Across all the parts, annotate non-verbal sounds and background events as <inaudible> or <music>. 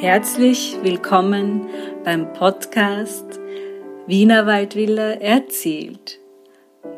Herzlich willkommen beim Podcast Wiener Waldvilla erzählt.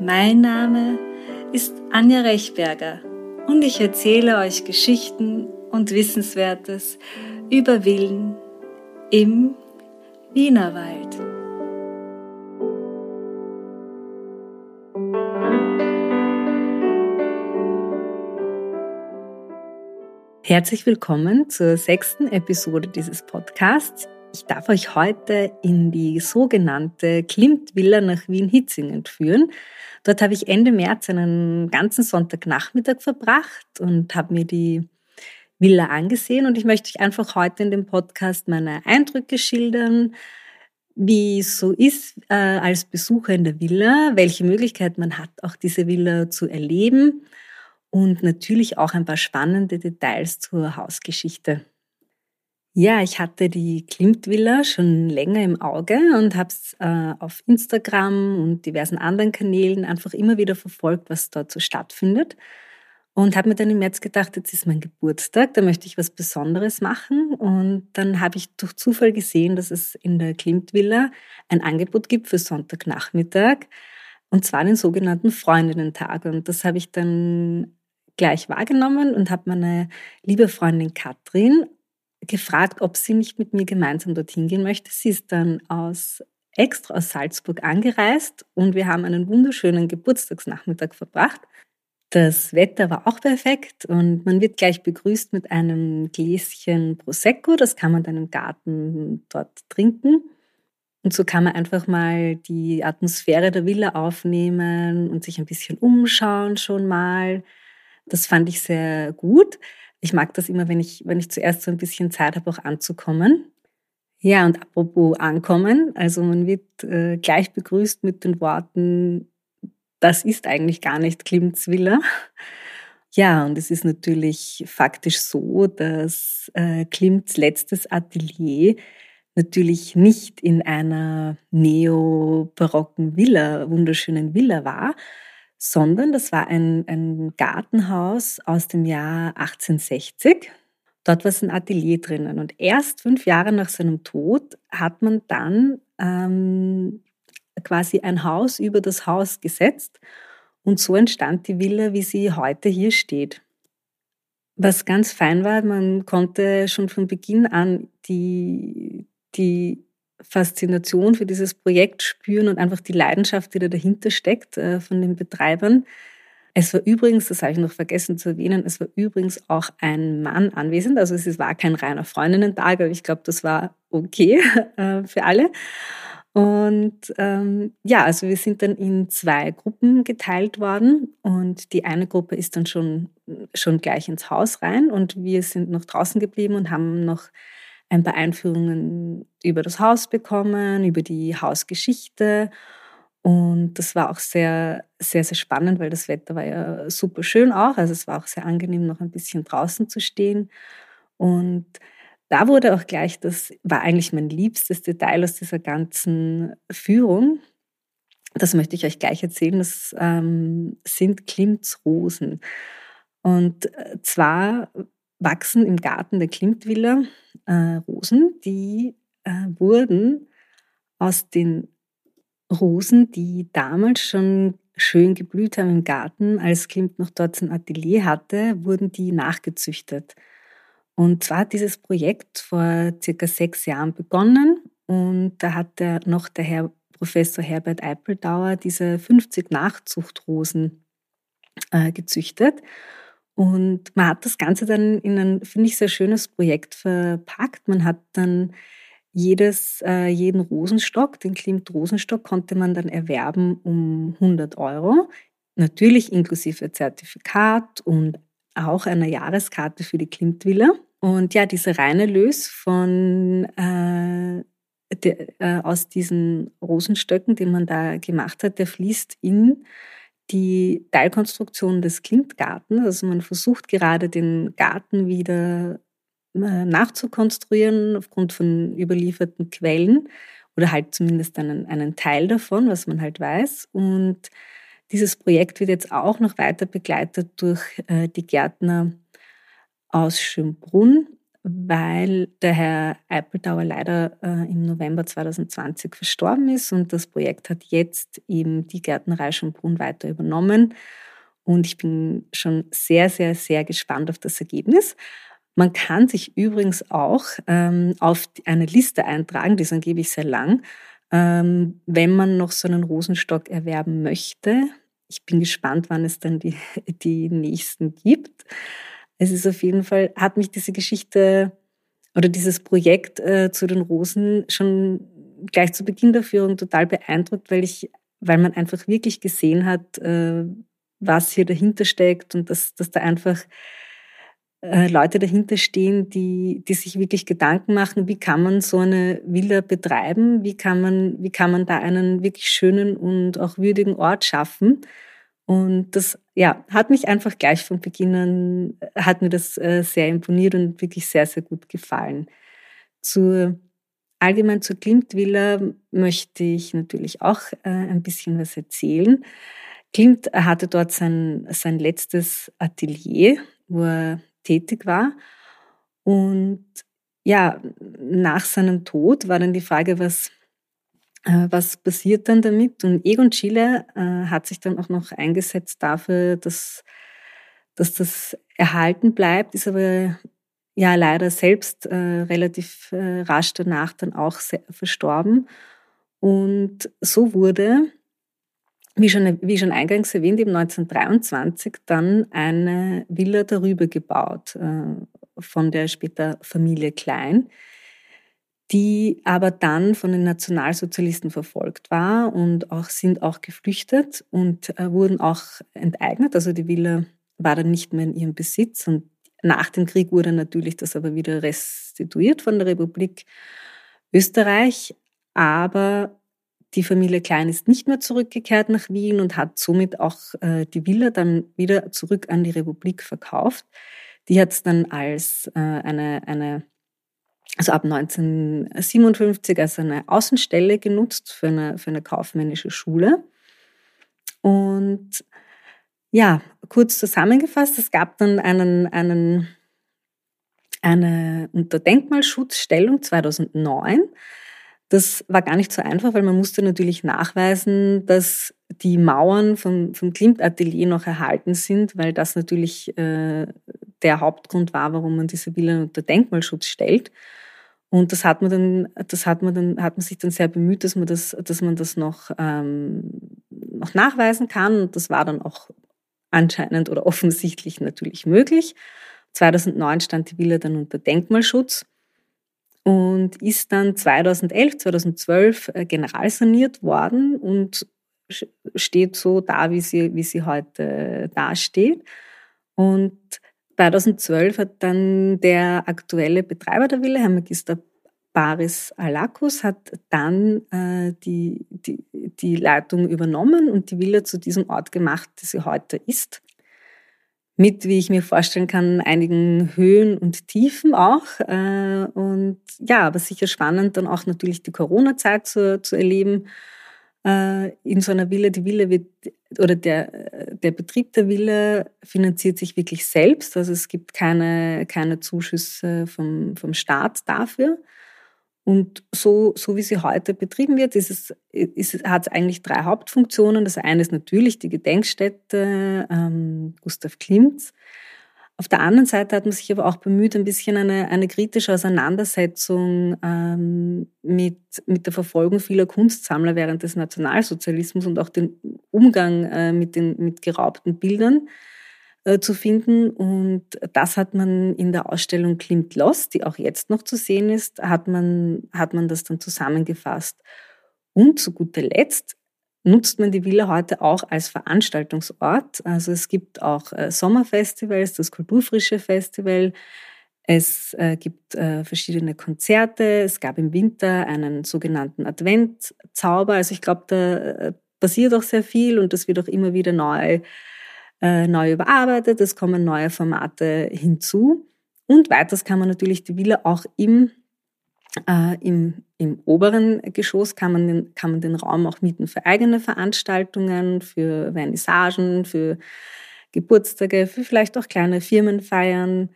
Mein Name ist Anja Rechberger und ich erzähle euch Geschichten und Wissenswertes über Villen im Wienerwald. Herzlich willkommen zur sechsten Episode dieses Podcasts. Ich darf euch heute in die sogenannte Klimt-Villa nach Wien-Hitzingen führen. Dort habe ich Ende März einen ganzen Sonntagnachmittag verbracht und habe mir die Villa angesehen und ich möchte euch einfach heute in dem Podcast meine Eindrücke schildern, wie es so ist äh, als Besucher in der Villa, welche Möglichkeit man hat, auch diese Villa zu erleben und natürlich auch ein paar spannende Details zur Hausgeschichte. Ja, ich hatte die Klimt-Villa schon länger im Auge und habe es äh, auf Instagram und diversen anderen Kanälen einfach immer wieder verfolgt, was dort so stattfindet. Und habe mir dann im März gedacht, jetzt ist mein Geburtstag, da möchte ich was Besonderes machen. Und dann habe ich durch Zufall gesehen, dass es in der Klimt-Villa ein Angebot gibt für Sonntagnachmittag. Und zwar den sogenannten Freundinnen-Tag. Und das habe ich dann gleich wahrgenommen und habe meine liebe Freundin Katrin gefragt, ob sie nicht mit mir gemeinsam dorthin gehen möchte. Sie ist dann aus extra aus Salzburg angereist und wir haben einen wunderschönen Geburtstagsnachmittag verbracht. Das Wetter war auch perfekt und man wird gleich begrüßt mit einem Gläschen Prosecco. Das kann man dann im Garten dort trinken. Und so kann man einfach mal die Atmosphäre der Villa aufnehmen und sich ein bisschen umschauen schon mal. Das fand ich sehr gut. Ich mag das immer, wenn ich, wenn ich zuerst so ein bisschen Zeit habe, auch anzukommen. Ja, und apropos ankommen, also man wird äh, gleich begrüßt mit den Worten, das ist eigentlich gar nicht Klimts Villa. Ja, und es ist natürlich faktisch so, dass äh, Klimts letztes Atelier natürlich nicht in einer neobarocken Villa, wunderschönen Villa war, sondern das war ein, ein Gartenhaus aus dem Jahr 1860. Dort war ein Atelier drinnen. Und erst fünf Jahre nach seinem Tod hat man dann ähm, quasi ein Haus über das Haus gesetzt. Und so entstand die Villa, wie sie heute hier steht. Was ganz fein war, man konnte schon von Beginn an die, die Faszination für dieses Projekt spüren und einfach die Leidenschaft, die da dahinter steckt äh, von den Betreibern. Es war übrigens, das habe ich noch vergessen zu erwähnen, es war übrigens auch ein Mann anwesend. Also es war kein reiner Freundinnen-Tag, aber ich glaube, das war okay <laughs> äh, für alle. Und ähm, ja, also wir sind dann in zwei Gruppen geteilt worden und die eine Gruppe ist dann schon, schon gleich ins Haus rein und wir sind noch draußen geblieben und haben noch ein paar Einführungen über das Haus bekommen, über die Hausgeschichte. Und das war auch sehr, sehr, sehr spannend, weil das Wetter war ja super schön auch. Also es war auch sehr angenehm, noch ein bisschen draußen zu stehen. Und da wurde auch gleich, das war eigentlich mein liebstes Detail aus dieser ganzen Führung. Das möchte ich euch gleich erzählen. Das ähm, sind Klimts Rosen. Und äh, zwar wachsen im Garten der Klimtvilla äh, Rosen, die äh, wurden aus den Rosen, die damals schon schön geblüht haben im Garten, als Klimt noch dort sein Atelier hatte, wurden die nachgezüchtet. Und zwar hat dieses Projekt vor circa sechs Jahren begonnen und da hat der, noch der Herr Professor Herbert Eipeldauer diese 50 Nachzuchtrosen äh, gezüchtet. Und man hat das Ganze dann in ein, finde ich, sehr schönes Projekt verpackt. Man hat dann jedes, äh, jeden Rosenstock, den Klimt-Rosenstock, konnte man dann erwerben um 100 Euro. Natürlich inklusive Zertifikat und auch einer Jahreskarte für die Klimt-Villa. Und ja, dieser reine Lös von äh, der, äh, aus diesen Rosenstöcken, den man da gemacht hat, der fließt in die Teilkonstruktion des Klimtgartens. Also man versucht gerade den Garten wieder äh, nachzukonstruieren aufgrund von überlieferten Quellen oder halt zumindest einen, einen Teil davon, was man halt weiß. Und dieses Projekt wird jetzt auch noch weiter begleitet durch äh, die Gärtner aus Schönbrunn, weil der Herr Eipeldauer leider äh, im November 2020 verstorben ist und das Projekt hat jetzt eben die Gärtnerei Schönbrunn weiter übernommen. Und ich bin schon sehr, sehr, sehr gespannt auf das Ergebnis. Man kann sich übrigens auch ähm, auf eine Liste eintragen, die ist angeblich sehr lang, ähm, wenn man noch so einen Rosenstock erwerben möchte. Ich bin gespannt, wann es dann die, <laughs> die nächsten gibt. Es ist auf jeden Fall, hat mich diese Geschichte oder dieses Projekt äh, zu den Rosen schon gleich zu Beginn der Führung total beeindruckt, weil ich, weil man einfach wirklich gesehen hat, äh, was hier dahinter steckt und dass, dass da einfach äh, Leute dahinter stehen, die, die sich wirklich Gedanken machen, wie kann man so eine Villa betreiben, wie kann man, wie kann man da einen wirklich schönen und auch würdigen Ort schaffen. Und das ja, hat mich einfach gleich von Beginn an, hat mir das äh, sehr imponiert und wirklich sehr, sehr gut gefallen. Zur, allgemein zur Klimt Villa möchte ich natürlich auch äh, ein bisschen was erzählen. Klimt hatte dort sein, sein letztes Atelier, wo er tätig war. Und ja, nach seinem Tod war dann die Frage, was, äh, was passiert dann damit? Und Egon Schiele äh, hat sich dann auch noch eingesetzt dafür, dass, dass das erhalten bleibt, ist aber ja leider selbst äh, relativ äh, rasch danach dann auch verstorben. Und so wurde wie schon, wie schon eingangs erwähnt, eben 1923 dann eine Villa darüber gebaut äh, von der später Familie Klein, die aber dann von den Nationalsozialisten verfolgt war und auch sind auch geflüchtet und äh, wurden auch enteignet. Also die Villa war dann nicht mehr in ihrem Besitz und nach dem Krieg wurde natürlich das aber wieder restituiert von der Republik Österreich. Aber die Familie Klein ist nicht mehr zurückgekehrt nach Wien und hat somit auch äh, die Villa dann wieder zurück an die Republik verkauft. Die hat es dann als äh, eine, eine, also ab 1957 als eine Außenstelle genutzt für eine, für eine kaufmännische Schule. Und ja, kurz zusammengefasst, es gab dann einen, einen, eine Unterdenkmalschutzstellung 2009 das war gar nicht so einfach, weil man musste natürlich nachweisen, dass die Mauern vom, vom Klimt-Atelier noch erhalten sind, weil das natürlich äh, der Hauptgrund war, warum man diese Villa unter Denkmalschutz stellt. Und das hat man dann, das hat man dann, hat man sich dann sehr bemüht, dass man das, dass man das noch, ähm, noch nachweisen kann. Und das war dann auch anscheinend oder offensichtlich natürlich möglich. 2009 stand die Villa dann unter Denkmalschutz und ist dann 2011, 2012 äh, generalsaniert worden und steht so da, wie sie, wie sie heute dasteht. Und 2012 hat dann der aktuelle Betreiber der Villa, Herr Magister Baris Alakus, hat dann äh, die, die, die Leitung übernommen und die Villa zu diesem Ort gemacht, die sie heute ist mit, wie ich mir vorstellen kann, einigen Höhen und Tiefen auch. Äh, und ja, aber sicher spannend, dann auch natürlich die Corona-Zeit zu, zu erleben in so einer Villa. Die Villa wird, oder der, der Betrieb der Villa finanziert sich wirklich selbst. Also es gibt keine, keine Zuschüsse vom, vom Staat dafür. Und so, so wie sie heute betrieben wird, ist es, ist hat es eigentlich drei Hauptfunktionen. Das eine ist natürlich die Gedenkstätte ähm, Gustav Klimts. Auf der anderen Seite hat man sich aber auch bemüht, ein bisschen eine, eine kritische Auseinandersetzung ähm, mit, mit der Verfolgung vieler Kunstsammler während des Nationalsozialismus und auch den Umgang äh, mit den mit geraubten Bildern äh, zu finden. Und das hat man in der Ausstellung Klimt Lost, die auch jetzt noch zu sehen ist, hat man, hat man das dann zusammengefasst. Und zu guter Letzt nutzt man die Villa heute auch als Veranstaltungsort. Also es gibt auch äh, Sommerfestivals, das Kulturfrische Festival. Es äh, gibt äh, verschiedene Konzerte. Es gab im Winter einen sogenannten Adventzauber. Also ich glaube, da äh, passiert auch sehr viel und das wird auch immer wieder neu äh, neu überarbeitet, es kommen neue Formate hinzu. Und weiters kann man natürlich die Villa auch im, äh, im, im oberen Geschoss kann man, den, kann man den Raum auch mieten für eigene Veranstaltungen, für Vernissagen, für Geburtstage, für vielleicht auch kleine Firmenfeiern.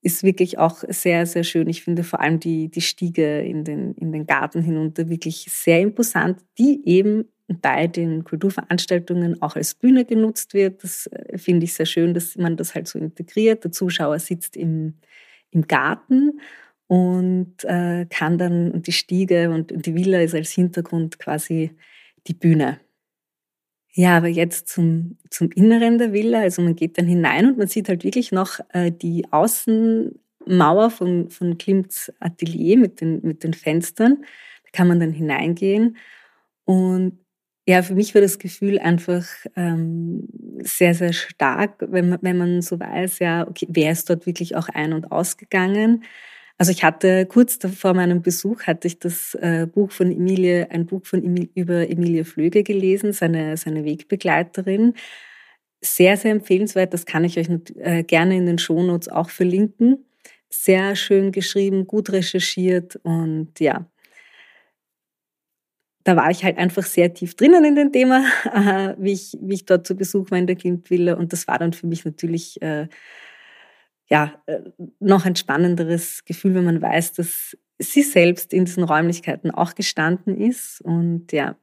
ist wirklich auch sehr, sehr schön. Ich finde vor allem die, die Stiege in den, in den Garten hinunter wirklich sehr imposant, die eben bei den Kulturveranstaltungen auch als Bühne genutzt wird. Das äh, finde ich sehr schön, dass man das halt so integriert. Der Zuschauer sitzt im, im Garten und äh, kann dann die Stiege und die Villa ist als Hintergrund quasi die Bühne. Ja, aber jetzt zum, zum Inneren der Villa. Also man geht dann hinein und man sieht halt wirklich noch äh, die Außenmauer von, von Klimts Atelier mit den, mit den Fenstern. Da kann man dann hineingehen. Und ja, für mich war das Gefühl einfach ähm, sehr, sehr stark, wenn man, wenn man so weiß, ja, okay, wer ist dort wirklich auch ein- und ausgegangen. Also ich hatte kurz vor meinem Besuch hatte ich das äh, Buch von Emilie, ein Buch von Emil, über Emilie Flöge gelesen, seine, seine Wegbegleiterin. Sehr, sehr empfehlenswert. Das kann ich euch äh, gerne in den Shownotes auch verlinken. Sehr schön geschrieben, gut recherchiert und ja, da war ich halt einfach sehr tief drinnen in dem Thema, <laughs> wie, ich, wie ich dort zu Besuch war in der Kindvilla. Und das war dann für mich natürlich äh, ja, äh, noch ein spannenderes Gefühl, wenn man weiß, dass sie selbst in diesen Räumlichkeiten auch gestanden ist. Und ja,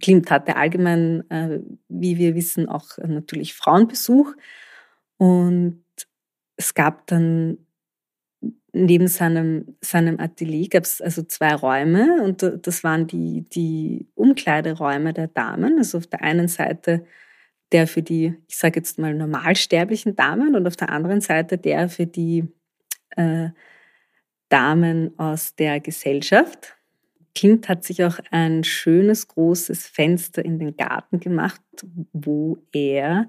Klimt hatte allgemein, äh, wie wir wissen, auch natürlich Frauenbesuch. Und es gab dann neben seinem, seinem Atelier gab es also zwei Räume und das waren die, die Umkleideräume der Damen. Also auf der einen Seite der für die, ich sage jetzt mal, normalsterblichen Damen und auf der anderen Seite der für die äh, Damen aus der Gesellschaft. Kind hat sich auch ein schönes großes Fenster in den Garten gemacht, wo er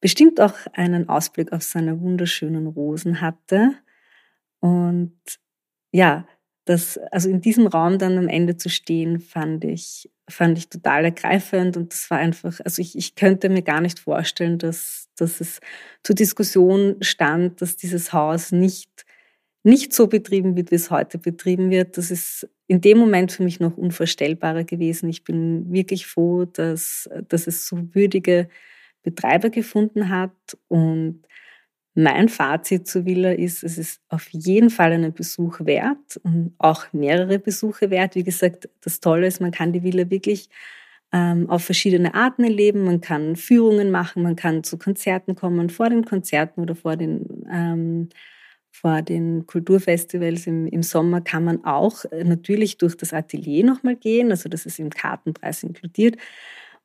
bestimmt auch einen Ausblick auf seine wunderschönen Rosen hatte. Und ja, das, also in diesem Raum dann am Ende zu stehen, fand ich, fand ich total ergreifend und das war einfach, also ich, ich könnte mir gar nicht vorstellen, dass, dass es zur Diskussion stand, dass dieses Haus nicht, nicht so betrieben wird, wie es heute betrieben wird. Das ist in dem Moment für mich noch unvorstellbarer gewesen. Ich bin wirklich froh, dass, dass es so würdige Betreiber gefunden hat und mein Fazit zu Villa ist, es ist auf jeden Fall einen Besuch wert und auch mehrere Besuche wert. Wie gesagt, das Tolle ist, man kann die Villa wirklich ähm, auf verschiedene Arten erleben. Man kann Führungen machen, man kann zu Konzerten kommen, vor den Konzerten oder vor den, ähm, vor den Kulturfestivals im, im Sommer kann man auch äh, natürlich durch das Atelier nochmal gehen. Also das ist im Kartenpreis inkludiert.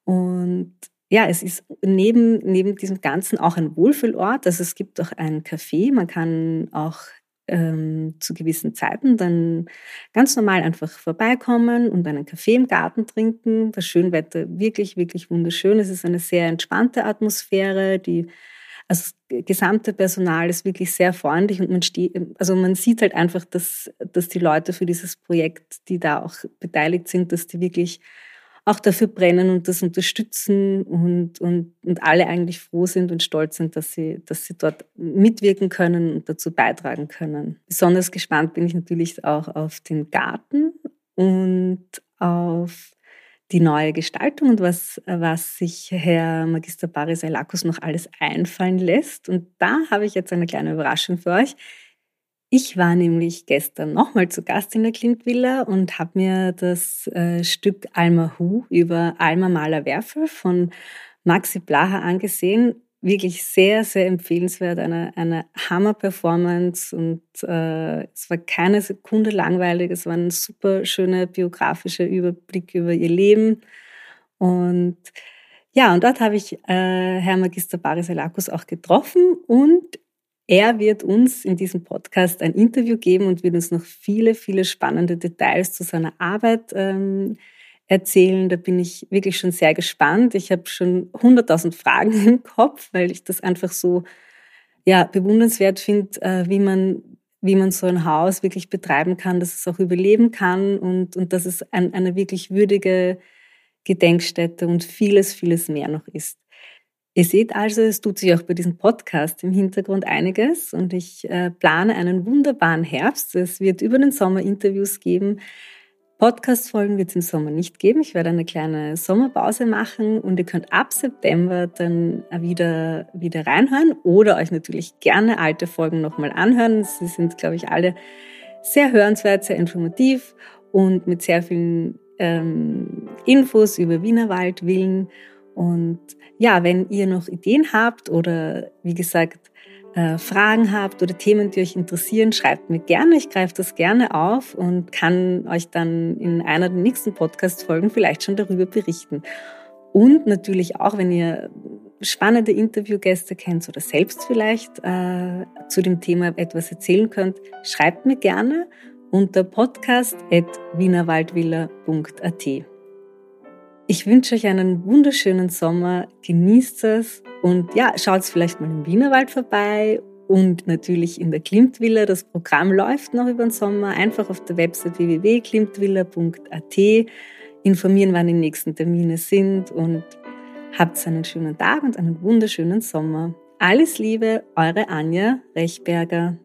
Und ja, es ist neben, neben diesem Ganzen auch ein Wohlfühlort. Also es gibt auch ein Café. Man kann auch ähm, zu gewissen Zeiten dann ganz normal einfach vorbeikommen und einen Kaffee im Garten trinken. Das Schönwetter wirklich, wirklich wunderschön. Es ist eine sehr entspannte Atmosphäre. Die, also das gesamte Personal ist wirklich sehr freundlich und man steht, also man sieht halt einfach, dass, dass die Leute für dieses Projekt, die da auch beteiligt sind, dass die wirklich auch dafür brennen und das unterstützen und, und, und alle eigentlich froh sind und stolz sind, dass sie, dass sie dort mitwirken können und dazu beitragen können. Besonders gespannt bin ich natürlich auch auf den Garten und auf die neue Gestaltung und was, was sich Herr Magister Baris Alakus noch alles einfallen lässt. Und da habe ich jetzt eine kleine Überraschung für euch. Ich war nämlich gestern nochmal zu Gast in der Klint-Villa und habe mir das äh, Stück Alma Hu über Alma Maler Werfel von Maxi Blaha angesehen. Wirklich sehr, sehr empfehlenswert, eine, eine Hammer-Performance und äh, es war keine Sekunde langweilig. Es war ein super schöner biografischer Überblick über ihr Leben. Und ja, und dort habe ich äh, Herr Magister Baris Elakus auch getroffen und er wird uns in diesem Podcast ein Interview geben und wird uns noch viele, viele spannende Details zu seiner Arbeit ähm, erzählen. Da bin ich wirklich schon sehr gespannt. Ich habe schon hunderttausend Fragen <laughs> im Kopf, weil ich das einfach so ja, bewundernswert finde, äh, wie man wie man so ein Haus wirklich betreiben kann, dass es auch überleben kann und, und dass es ein, eine wirklich würdige Gedenkstätte und vieles, vieles mehr noch ist. Ihr seht also, es tut sich auch bei diesem Podcast im Hintergrund einiges und ich äh, plane einen wunderbaren Herbst. Es wird über den Sommer Interviews geben. Podcast-Folgen wird es im Sommer nicht geben. Ich werde eine kleine Sommerpause machen und ihr könnt ab September dann wieder, wieder reinhören oder euch natürlich gerne alte Folgen nochmal anhören. Sie sind, glaube ich, alle sehr hörenswert, sehr informativ und mit sehr vielen ähm, Infos über Wienerwald, Villen. Und ja, wenn ihr noch Ideen habt oder wie gesagt äh, Fragen habt oder Themen, die euch interessieren, schreibt mir gerne. Ich greife das gerne auf und kann euch dann in einer der nächsten Podcast-Folgen vielleicht schon darüber berichten. Und natürlich auch, wenn ihr spannende Interviewgäste kennt oder selbst vielleicht äh, zu dem Thema etwas erzählen könnt, schreibt mir gerne unter podcast.wienerwaldvilla.at. Ich wünsche euch einen wunderschönen Sommer, genießt es und ja, schaut vielleicht mal im Wienerwald vorbei und natürlich in der Klimtvilla. Das Programm läuft noch über den Sommer. Einfach auf der Website www.klimtvilla.at informieren, wann die nächsten Termine sind und habt einen schönen Tag und einen wunderschönen Sommer. Alles Liebe, eure Anja Rechberger.